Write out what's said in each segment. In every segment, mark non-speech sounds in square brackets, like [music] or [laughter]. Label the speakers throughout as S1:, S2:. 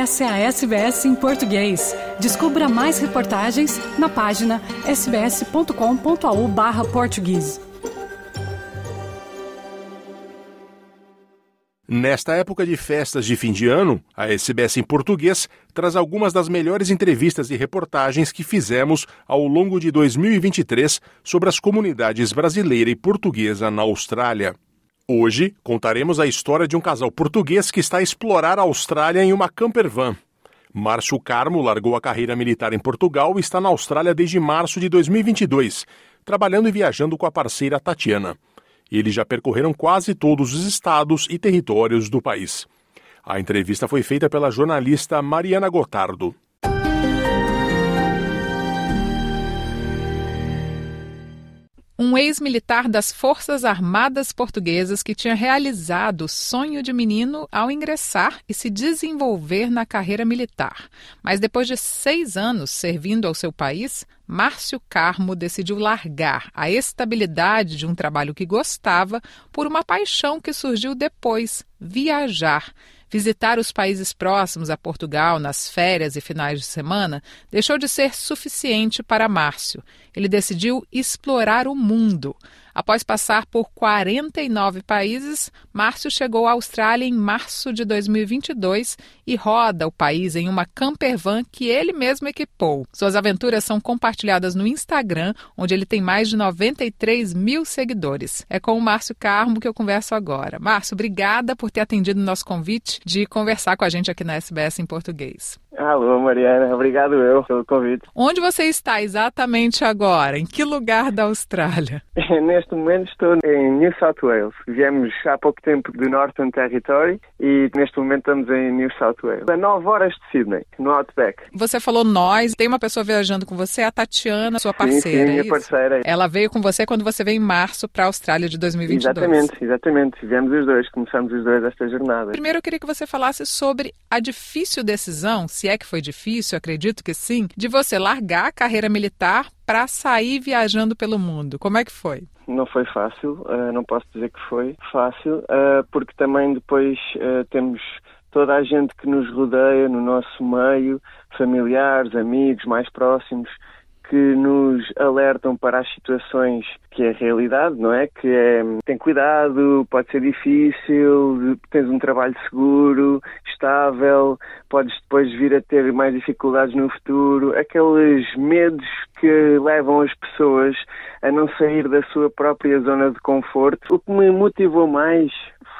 S1: Essa é a SBS em português. Descubra mais reportagens na página sbs.com.au/português.
S2: Nesta época de festas de fim de ano, a SBS em português traz algumas das melhores entrevistas e reportagens que fizemos ao longo de 2023 sobre as comunidades brasileira e portuguesa na Austrália. Hoje contaremos a história de um casal português que está a explorar a Austrália em uma camper van. Márcio Carmo largou a carreira militar em Portugal e está na Austrália desde março de 2022, trabalhando e viajando com a parceira Tatiana. Eles já percorreram quase todos os estados e territórios do país. A entrevista foi feita pela jornalista Mariana Gotardo.
S3: Um ex-militar das Forças Armadas Portuguesas que tinha realizado o sonho de menino ao ingressar e se desenvolver na carreira militar. Mas depois de seis anos servindo ao seu país, Márcio Carmo decidiu largar a estabilidade de um trabalho que gostava por uma paixão que surgiu depois: viajar. Visitar os países próximos a Portugal nas férias e finais de semana deixou de ser suficiente para Márcio. Ele decidiu explorar o mundo. Após passar por 49 países, Márcio chegou à Austrália em março de 2022 e roda o país em uma camper van que ele mesmo equipou. Suas aventuras são compartilhadas no Instagram, onde ele tem mais de 93 mil seguidores. É com o Márcio Carmo que eu converso agora. Márcio, obrigada por ter atendido o nosso convite de conversar com a gente aqui na SBS em português.
S4: Alô, Mariana. Obrigado eu pelo convite.
S3: Onde você está exatamente agora? Em que lugar da Austrália? [laughs]
S4: Neste momento estou em New South Wales. Viemos há pouco tempo do Northern Territory e neste momento estamos em New South Wales. A 9 horas de Sydney, no Outback.
S3: Você falou nós. Tem uma pessoa viajando com você, a Tatiana, sua parceira. Sim,
S4: sim, minha é parceira.
S3: Ela veio com você quando você veio em março para a Austrália de 2022.
S4: Exatamente, exatamente. Viemos os dois, começamos os dois esta jornada.
S3: Primeiro eu queria que você falasse sobre a difícil decisão, se é que foi difícil, acredito que sim, de você largar a carreira militar para sair viajando pelo mundo. Como é que foi?
S4: Não foi fácil, uh, não posso dizer que foi fácil, uh, porque também depois uh, temos toda a gente que nos rodeia no nosso meio, familiares, amigos mais próximos, que nos alertam para as situações que é a realidade, não é? Que é, tem cuidado, pode ser difícil, tens um trabalho seguro, estável, podes depois vir a ter mais dificuldades no futuro, aqueles medos que levam as pessoas a não sair da sua própria zona de conforto. O que me motivou mais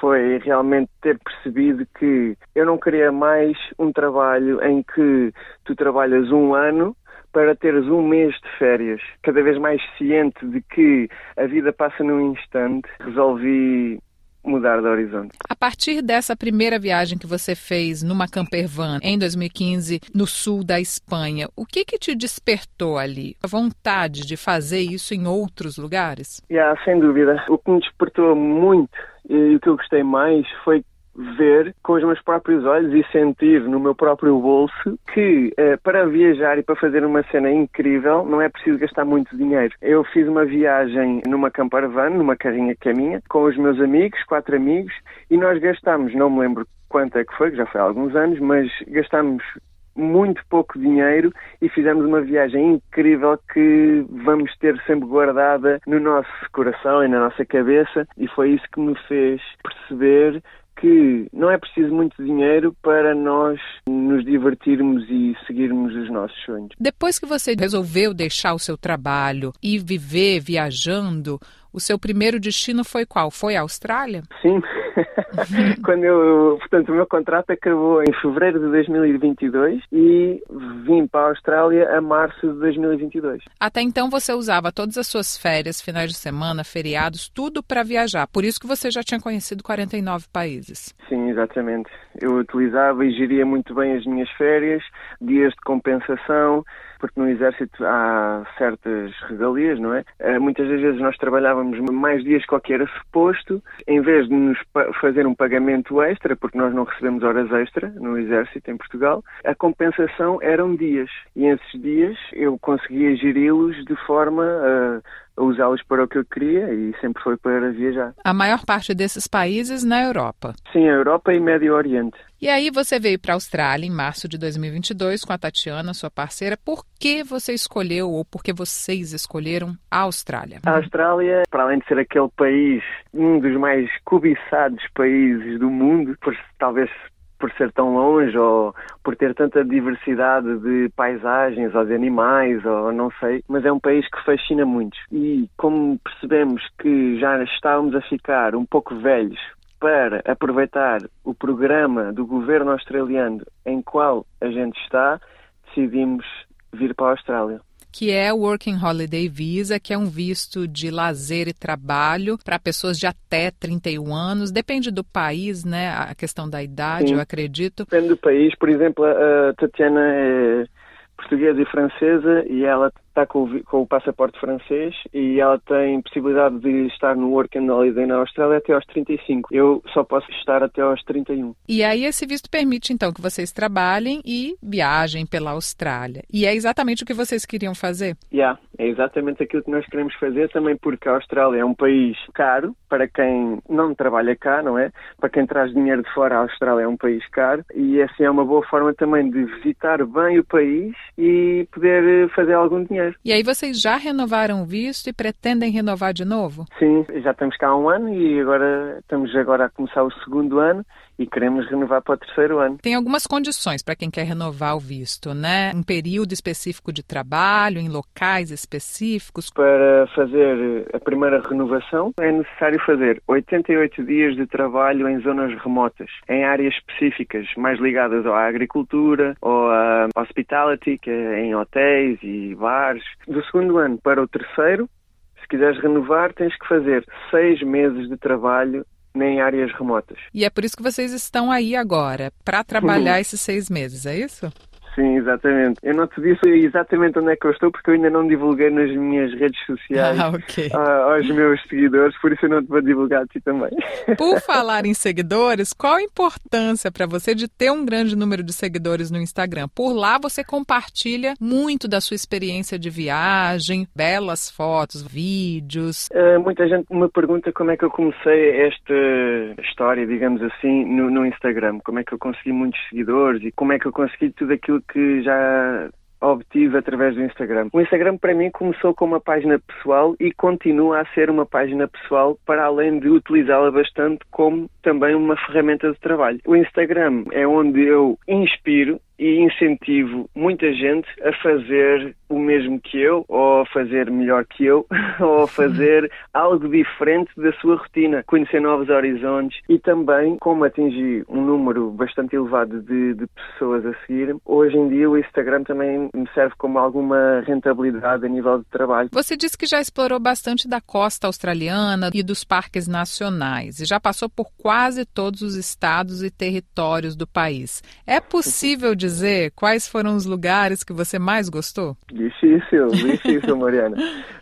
S4: foi realmente ter percebido que eu não queria mais um trabalho em que tu trabalhas um ano para teres um mês de férias. Cada vez mais ciente de que a vida passa num instante, resolvi mudar de horizonte.
S3: A partir dessa primeira viagem que você fez numa camper van em 2015 no sul da Espanha, o que que te despertou ali? A vontade de fazer isso em outros lugares?
S4: Yeah, sem dúvida. O que me despertou muito e o que eu gostei mais foi ver com os meus próprios olhos e sentir no meu próprio bolso que eh, para viajar e para fazer uma cena incrível não é preciso gastar muito dinheiro. Eu fiz uma viagem numa camper van, numa carrinha que é minha, com os meus amigos, quatro amigos, e nós gastamos, não me lembro quanto é que foi, que já foi há alguns anos, mas gastamos muito pouco dinheiro e fizemos uma viagem incrível que vamos ter sempre guardada no nosso coração e na nossa cabeça e foi isso que me fez perceber que não é preciso muito dinheiro para nós nos divertirmos e seguirmos os nossos sonhos.
S3: Depois que você resolveu deixar o seu trabalho e viver viajando, o seu primeiro destino foi qual? Foi a Austrália?
S4: Sim. [laughs] Quando eu, portanto, o meu contrato acabou em fevereiro de 2022 e vim para a Austrália a março de 2022.
S3: Até então você usava todas as suas férias, finais de semana, feriados, tudo para viajar. Por isso que você já tinha conhecido 49 países.
S4: Sim, exatamente. Eu utilizava e geria muito bem as minhas férias, dias de compensação, porque no Exército há certas regalias, não é? Eh, muitas das vezes nós trabalhávamos mais dias que era suposto, em vez de nos fazer um pagamento extra, porque nós não recebemos horas extra no Exército em Portugal, a compensação eram dias. E esses dias eu conseguia geri-los de forma a a usá-los para o que eu queria e sempre foi para viajar.
S3: A maior parte desses países na Europa.
S4: Sim, a Europa e Médio Oriente.
S3: E aí você veio para a Austrália em março de 2022 com a Tatiana, sua parceira. Por que você escolheu ou por que vocês escolheram a Austrália?
S4: A Austrália, para além de ser aquele país, um dos mais cobiçados países do mundo, por talvez por ser tão longe ou por ter tanta diversidade de paisagens ou de animais ou não sei, mas é um país que fascina muito. E como percebemos que já estávamos a ficar um pouco velhos para aproveitar o programa do governo australiano em qual a gente está, decidimos vir para a Austrália
S3: que é o Working Holiday Visa, que é um visto de lazer e trabalho para pessoas de até 31 anos. Depende do país, né? A questão da idade, Sim. eu acredito.
S4: Depende do país. Por exemplo, a Tatiana é portuguesa e francesa e ela está com o, com o, passaporte francês e ela tem possibilidade de estar no Work and Holiday na Austrália até aos 35. Eu só posso estar até aos 31.
S3: E aí esse visto permite então que vocês trabalhem e viajem pela Austrália. E é exatamente o que vocês queriam fazer?
S4: Yeah, é exatamente aquilo que nós queremos fazer também porque a Austrália é um país caro para quem não trabalha cá, não é? Para quem traz dinheiro de fora, a Austrália é um país caro e assim é uma boa forma também de visitar bem o país e poder fazer algum dinheiro dinheiro.
S3: E aí vocês já renovaram o visto e pretendem renovar de novo?
S4: Sim, já estamos cá há um ano e agora estamos agora a começar o segundo ano e queremos renovar para o terceiro ano.
S3: Tem algumas condições para quem quer renovar o visto, né? Um período específico de trabalho, em locais específicos.
S4: Para fazer a primeira renovação é necessário fazer 88 dias de trabalho em zonas remotas, em áreas específicas, mais ligadas à agricultura ou à hospitality, que é em hotéis e bares. Do segundo ano para o terceiro, se quiseres renovar, tens que fazer seis meses de trabalho nem áreas remotas.
S3: E é por isso que vocês estão aí agora, para trabalhar esses seis meses, é isso?
S4: Sim, exatamente. Eu não te disse exatamente onde é que eu estou porque eu ainda não divulguei nas minhas redes sociais
S3: ah, okay.
S4: uh, aos meus seguidores, por isso eu não te vou divulgar a ti também.
S3: Por [laughs] falar em seguidores, qual a importância para você de ter um grande número de seguidores no Instagram? Por lá você compartilha muito da sua experiência de viagem, belas fotos, vídeos.
S4: Uh, muita gente me pergunta como é que eu comecei esta história, digamos assim, no, no Instagram. Como é que eu consegui muitos seguidores e como é que eu consegui tudo aquilo que já obtive através do Instagram. O Instagram para mim começou com uma página pessoal e continua a ser uma página pessoal para além de utilizá-la bastante como também uma ferramenta de trabalho. O Instagram é onde eu inspiro e incentivo muita gente a fazer o mesmo que eu, ou a fazer melhor que eu, [laughs] ou a fazer algo diferente da sua rotina, conhecer novos horizontes e também, como atingi um número bastante elevado de, de pessoas a seguir, hoje em dia o Instagram também me serve como alguma rentabilidade a nível de trabalho.
S3: Você disse que já explorou bastante da costa australiana e dos parques nacionais e já passou por quase todos os estados e territórios do país. É possível dizer dizer quais foram os lugares que você mais gostou?
S4: Difícil, [laughs] difícil, Mariana.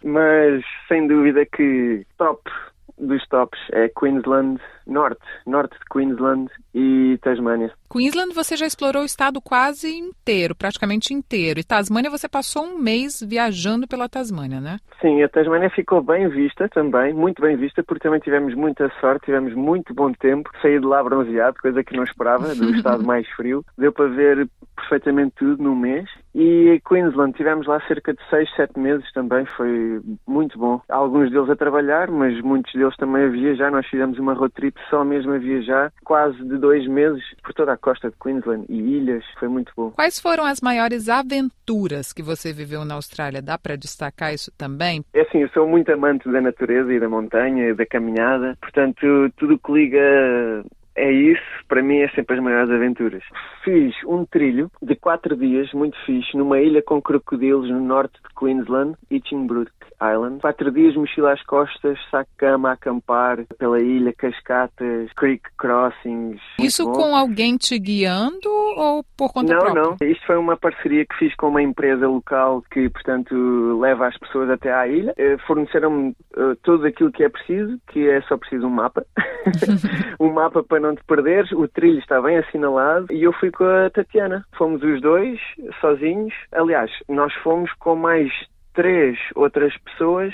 S4: Mas sem dúvida que top dos tops é Queensland, norte, norte de Queensland e Tasmânia.
S3: Queensland você já explorou o estado quase inteiro, praticamente inteiro. E Tasmânia você passou um mês viajando pela Tasmânia, né?
S4: Sim, a Tasmânia ficou bem vista também, muito bem vista, porque também tivemos muita sorte, tivemos muito bom tempo. Saí de lá bronzeado, coisa que não esperava, do [laughs] estado mais frio. Deu para ver perfeitamente tudo num mês. E Queensland, tivemos lá cerca de 6, 7 meses também, foi muito bom. Alguns deles a trabalhar, mas muitos deles também a viajar. Nós fizemos uma road trip só mesmo a viajar, quase de dois meses por toda a costa de Queensland e ilhas. Foi muito bom.
S3: Quais foram as maiores aventuras que você viveu na Austrália? Dá para destacar isso também?
S4: É assim, eu sou muito amante da natureza e da montanha e da caminhada. Portanto, tudo que liga é isso, para mim é sempre as maiores aventuras. Fiz um trilho de quatro dias, muito fixe, numa ilha com crocodilos no norte de Queensland, Itchingbrook Island. Quatro dias, mochila às costas, saco-cama, acampar pela ilha, cascatas, creek crossings.
S3: Isso com alguém te guiando ou por conta
S4: não,
S3: própria?
S4: Não, não. Isto foi uma parceria que fiz com uma empresa local que, portanto, leva as pessoas até à ilha. Eh, forneceram-me uh, tudo aquilo que é preciso, que é só preciso um mapa. [laughs] [laughs] um mapa para não te perderes, o trilho está bem assinalado e eu fui com a Tatiana. Fomos os dois, sozinhos. Aliás, nós fomos com mais três outras pessoas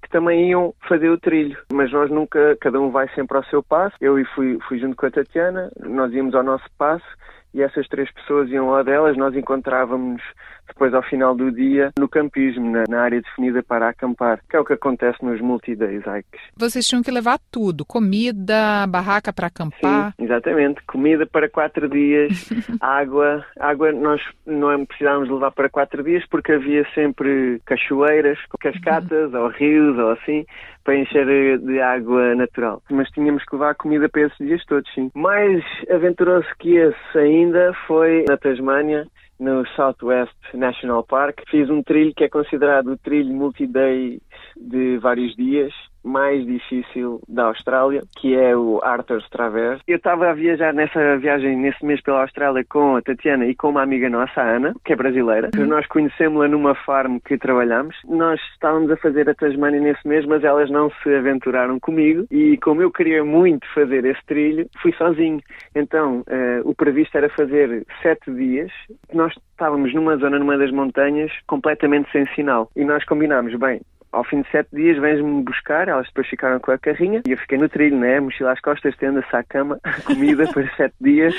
S4: que também iam fazer o trilho, mas nós nunca, cada um vai sempre ao seu passo. Eu fui, fui junto com a Tatiana, nós íamos ao nosso passo e essas três pessoas iam lá delas, nós encontrávamos depois ao final do dia no campismo, na, na, área definida para acampar, que é o que acontece nos multi-days hikes.
S3: Vocês tinham que levar tudo, comida, barraca para acampar?
S4: Sim, exatamente, comida para quatro dias, [laughs] água, água nós não precisávamos levar para quatro dias porque havia sempre cachoeiras, cascatas uhum. ou rios ou assim, para encher de água natural. Mas tínhamos que levar comida para esses dias todos, sim. Mais aventuroso que esse ainda foi na Tasmânia, no Southwest National Park. Fiz um trilho que é considerado o trilho multi-day de vários dias, mais difícil da Austrália, que é o Arthur's Traverse. Eu estava a viajar nessa viagem, nesse mês pela Austrália, com a Tatiana e com uma amiga nossa, a Ana, que é brasileira. Uhum. Nós conhecemos-la numa farm que trabalhamos. Nós estávamos a fazer a Tasmania nesse mês, mas elas não se aventuraram comigo e como eu queria muito fazer esse trilho, fui sozinho. Então, uh, o previsto era fazer sete dias. Nós estávamos numa zona, numa das montanhas, completamente sem sinal. E nós combinámos, bem, ao fim de sete dias vens-me buscar, elas depois ficaram com a carrinha e eu fiquei no trilho, né? Mochila às costas, tenda-se à cama, [laughs] comida para sete dias.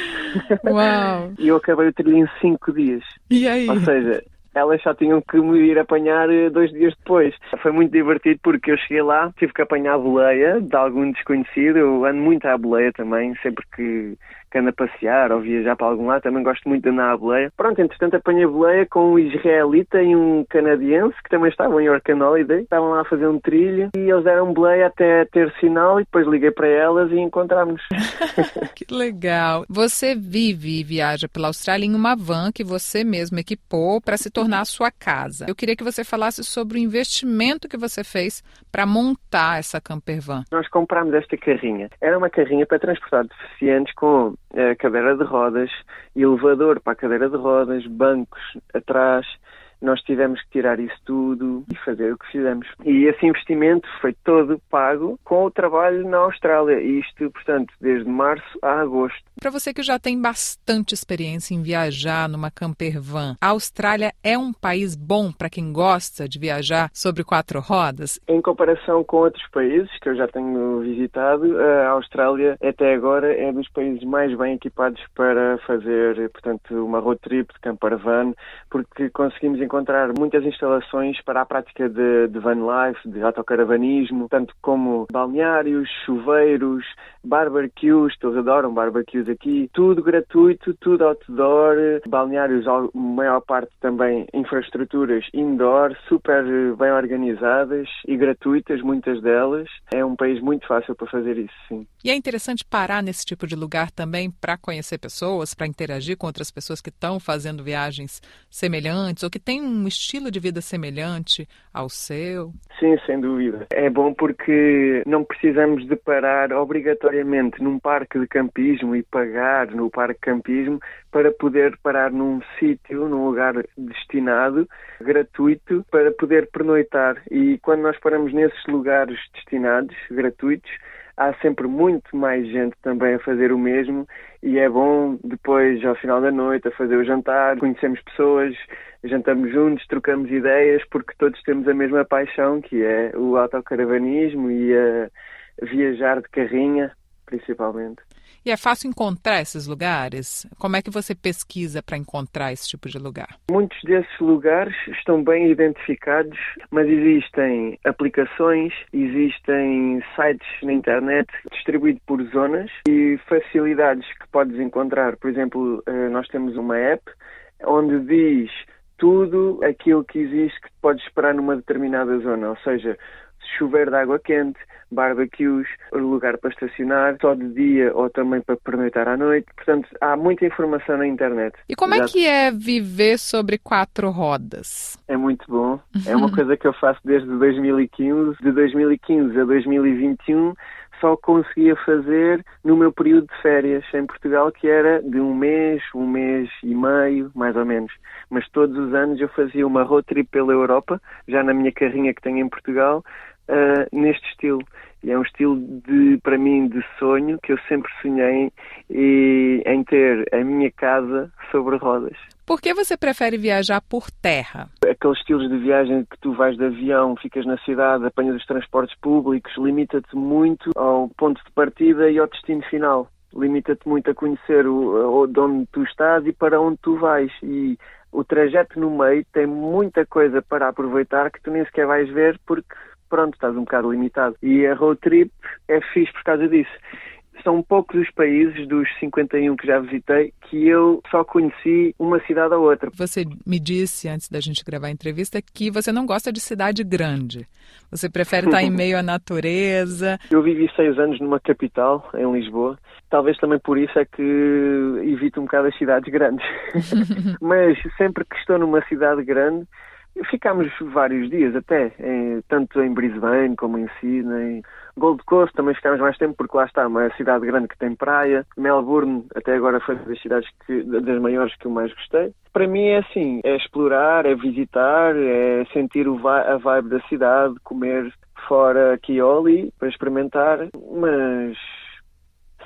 S3: Uau!
S4: e eu acabei o trilho em cinco dias.
S3: E aí?
S4: Ou seja, elas só tinham que me ir apanhar eh, dois dias depois. Foi muito divertido porque eu cheguei lá, tive que apanhar a boleia de algum desconhecido. Eu ando muito à boleia também, sempre que que anda a passear ou viajar para algum lado, também gosto muito de andar à boleia. Pronto, entretanto apanhei a boleia com um israelita e um canadiense que também estavam em Orcan Holiday, estavam lá a fazer um trilho e eles deram boleia até ter sinal e depois liguei para elas e encontramos. [laughs]
S3: que legal! Você vive e viaja pela Austrália em uma van que você mesmo equipou para se tornar a sua casa. Eu queria que você falasse sobre o investimento que você fez para montar essa camper van.
S4: Nós compramos esta carrinha. Era uma carrinha para transportar deficientes com cadeira de rodas, elevador para a cadeira de rodas, bancos atrás, nós tivemos que tirar isso tudo e fazer o que fizemos. E esse investimento foi todo pago com o trabalho na Austrália. Isto, portanto, desde março a agosto.
S3: Para você que já tem bastante experiência em viajar numa camper van, a Austrália é um país bom para quem gosta de viajar sobre quatro rodas?
S4: Em comparação com outros países que eu já tenho visitado, a Austrália até agora é dos países mais bem equipados para fazer, portanto, uma road trip de camper van, porque conseguimos encontrar muitas instalações para a prática de, de van life, de autocaravanismo, tanto como balneários, chuveiros, barbecues, todos adoram barbecues aqui, tudo gratuito, tudo outdoor, balneários, a maior parte também infraestruturas indoor, super bem organizadas e gratuitas, muitas delas. É um país muito fácil para fazer isso, sim.
S3: E é interessante parar nesse tipo de lugar também para conhecer pessoas, para interagir com outras pessoas que estão fazendo viagens semelhantes ou que têm um estilo de vida semelhante ao seu?
S4: Sim, sem dúvida. É bom porque não precisamos de parar obrigatoriamente num parque de campismo e pagar no parque de campismo para poder parar num sítio, num lugar destinado, gratuito, para poder pernoitar. E quando nós paramos nesses lugares destinados, gratuitos, há sempre muito mais gente também a fazer o mesmo e é bom depois, ao final da noite, a fazer o jantar, conhecemos pessoas, jantamos juntos, trocamos ideias, porque todos temos a mesma paixão, que é o autocaravanismo e a viajar de carrinha, principalmente.
S3: E é fácil encontrar esses lugares? Como é que você pesquisa para encontrar esse tipo de lugar?
S4: Muitos desses lugares estão bem identificados, mas existem aplicações, existem sites na internet distribuídos por zonas e facilidades que podes encontrar. Por exemplo, eh, nós temos uma app onde diz tudo aquilo que existe que podes esperar numa determinada zona, ou seja, chuveiro de água quente, barbecues, lugar para estacionar, só de dia ou também para pernoitar à noite. Portanto, há muita informação na internet.
S3: E como Exato. é que é viver sobre quatro rodas?
S4: É muito bom. É [laughs] uma coisa que eu faço desde 2015. De 2015 a 2021 só conseguia fazer no meu período de férias em Portugal, que era de um mês, um mês e meio, mais ou menos. Mas todos os anos eu fazia uma road trip pela Europa, já na minha carrinha que tenho em Portugal, uh, neste estilo. E é um estilo de, para mim, de sonho que eu sempre sonhei em, em ter a minha casa sobre rodas.
S3: Por que você prefere viajar por terra?
S4: Aqueles estilos de viagem que tu vais de avião, ficas na cidade, apanhas os transportes públicos, limita-te muito ao ponto de partida e ao destino final. Limita-te muito a conhecer o, de onde tu estás e para onde tu vais. E o trajeto no meio tem muita coisa para aproveitar que tu nem sequer vais ver porque pronto, estás um bocado limitado. E a road trip é fixe por causa disso. São poucos os países dos 51 que já visitei que eu só conheci uma cidade ou outra.
S3: Você me disse antes da gente gravar a entrevista que você não gosta de cidade grande. Você prefere estar em [laughs] meio à natureza.
S4: Eu vivi seis anos numa capital, em Lisboa. Talvez também por isso é que evito um bocado as cidades grandes. [laughs] Mas sempre que estou numa cidade grande, Ficámos vários dias até, em, tanto em Brisbane como em Sydney. Gold Coast também ficámos mais tempo porque lá está, uma cidade grande que tem praia. Melbourne até agora foi das cidades que, das maiores que eu mais gostei. Para mim é assim, é explorar, é visitar, é sentir a vibe da cidade, comer fora ali para experimentar, mas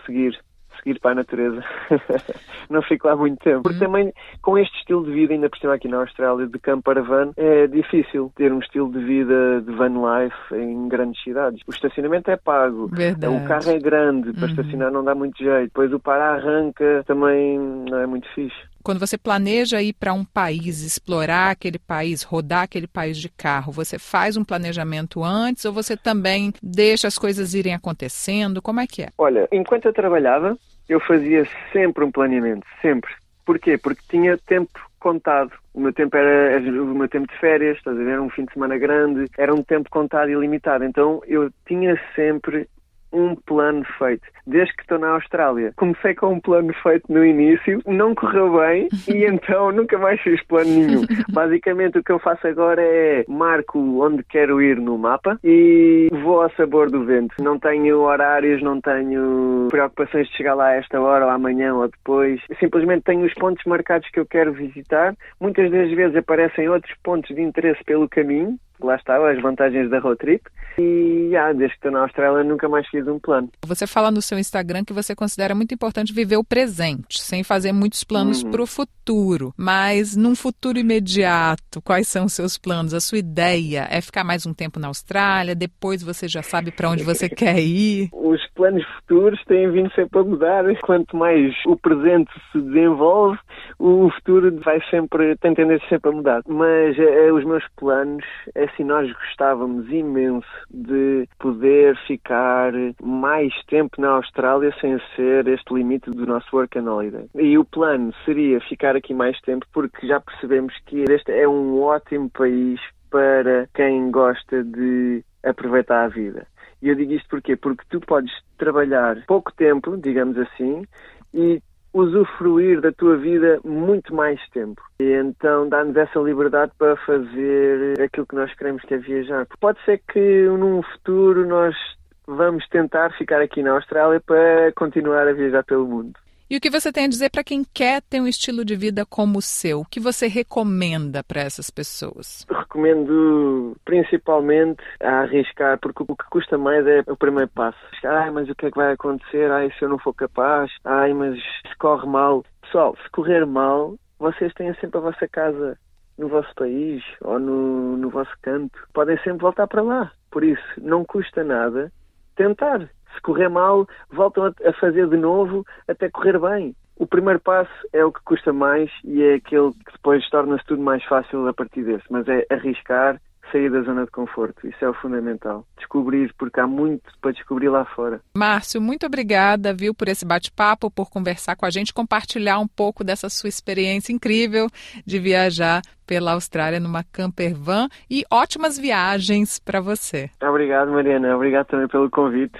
S4: seguir seguir para a natureza. [laughs] não fico lá muito tempo. Porque uhum. também, com este estilo de vida, ainda por cima aqui na Austrália, de campo para van, é difícil ter um estilo de vida de van life em grandes cidades. O estacionamento é pago,
S3: Verdade.
S4: o carro é grande, para uhum. estacionar não dá muito jeito. Depois o para-arranca também não é muito fixe
S3: quando você planeja ir para um país, explorar aquele país, rodar aquele país de carro, você faz um planejamento antes ou você também deixa as coisas irem acontecendo? Como é que é?
S4: Olha, enquanto eu trabalhava, eu fazia sempre um planeamento, sempre. Porquê? Porque tinha tempo contado. O meu tempo era o meu tempo de férias, estás a ver? Era um fim de semana grande, era um tempo contado e limitado. Então eu tinha sempre um plano feito. Desde que estou na Austrália, comecei com um plano feito no início, não correu bem [laughs] e então nunca mais fiz plano nenhum. Basicamente o que eu faço agora é marco onde quero ir no mapa e vou ao sabor do vento. Não tenho horários, não tenho preocupações de chegar lá a esta hora ou amanhã ou depois. Simplesmente tenho os pontos marcados que eu quero visitar. Muitas das vezes aparecem outros pontos de interesse pelo caminho lá está, as vantagens da road trip. E ah, desde que estou na Austrália nunca mais fiz um plano.
S3: Você fala no seu Instagram que você considera muito importante viver o presente, sem fazer muitos planos uhum. para o futuro. Mas num futuro imediato, quais são os seus planos? A sua ideia é ficar mais um tempo na Austrália? Depois você já sabe para onde você [laughs] quer ir?
S4: Os planos futuros têm vindo sempre a mudar. Quanto mais o presente se desenvolve, o futuro vai sempre, tem tendência sempre a mudar. Mas é, os meus planos é assim, nós gostávamos imenso de poder ficar mais tempo na Austrália sem ser este limite do nosso work and holiday. E o plano seria ficar aqui mais tempo porque já percebemos que este é um ótimo país para quem gosta de aproveitar a vida. E eu digo isto porquê? Porque tu podes trabalhar pouco tempo, digamos assim, e usufruir da tua vida muito mais tempo. E então dá-nos essa liberdade para fazer aquilo que nós queremos que é viajar. Pode ser que num futuro nós vamos tentar ficar aqui na Austrália para continuar a viajar pelo mundo.
S3: E o que você tem a dizer para quem quer ter um estilo de vida como o seu? O que você recomenda para essas pessoas?
S4: Recomendo principalmente a arriscar, porque o que custa mais é o primeiro passo. Ai, mas o que é que vai acontecer? Ai, se eu não for capaz? Ai, mas se corre mal. Pessoal, se correr mal, vocês têm sempre a vossa casa no vosso país ou no, no vosso canto. Podem sempre voltar para lá. Por isso, não custa nada tentar. Se correr mal, voltam a fazer de novo até correr bem. O primeiro passo é o que custa mais e é aquele que depois torna-se tudo mais fácil a partir desse. Mas é arriscar, sair da zona de conforto. Isso é o fundamental. Descobrir, porque há muito para descobrir lá fora.
S3: Márcio, muito obrigada, viu, por esse bate-papo, por conversar com a gente, compartilhar um pouco dessa sua experiência incrível de viajar pela Austrália numa camper van e ótimas viagens para você.
S4: Obrigado, Mariana. Obrigado também pelo convite.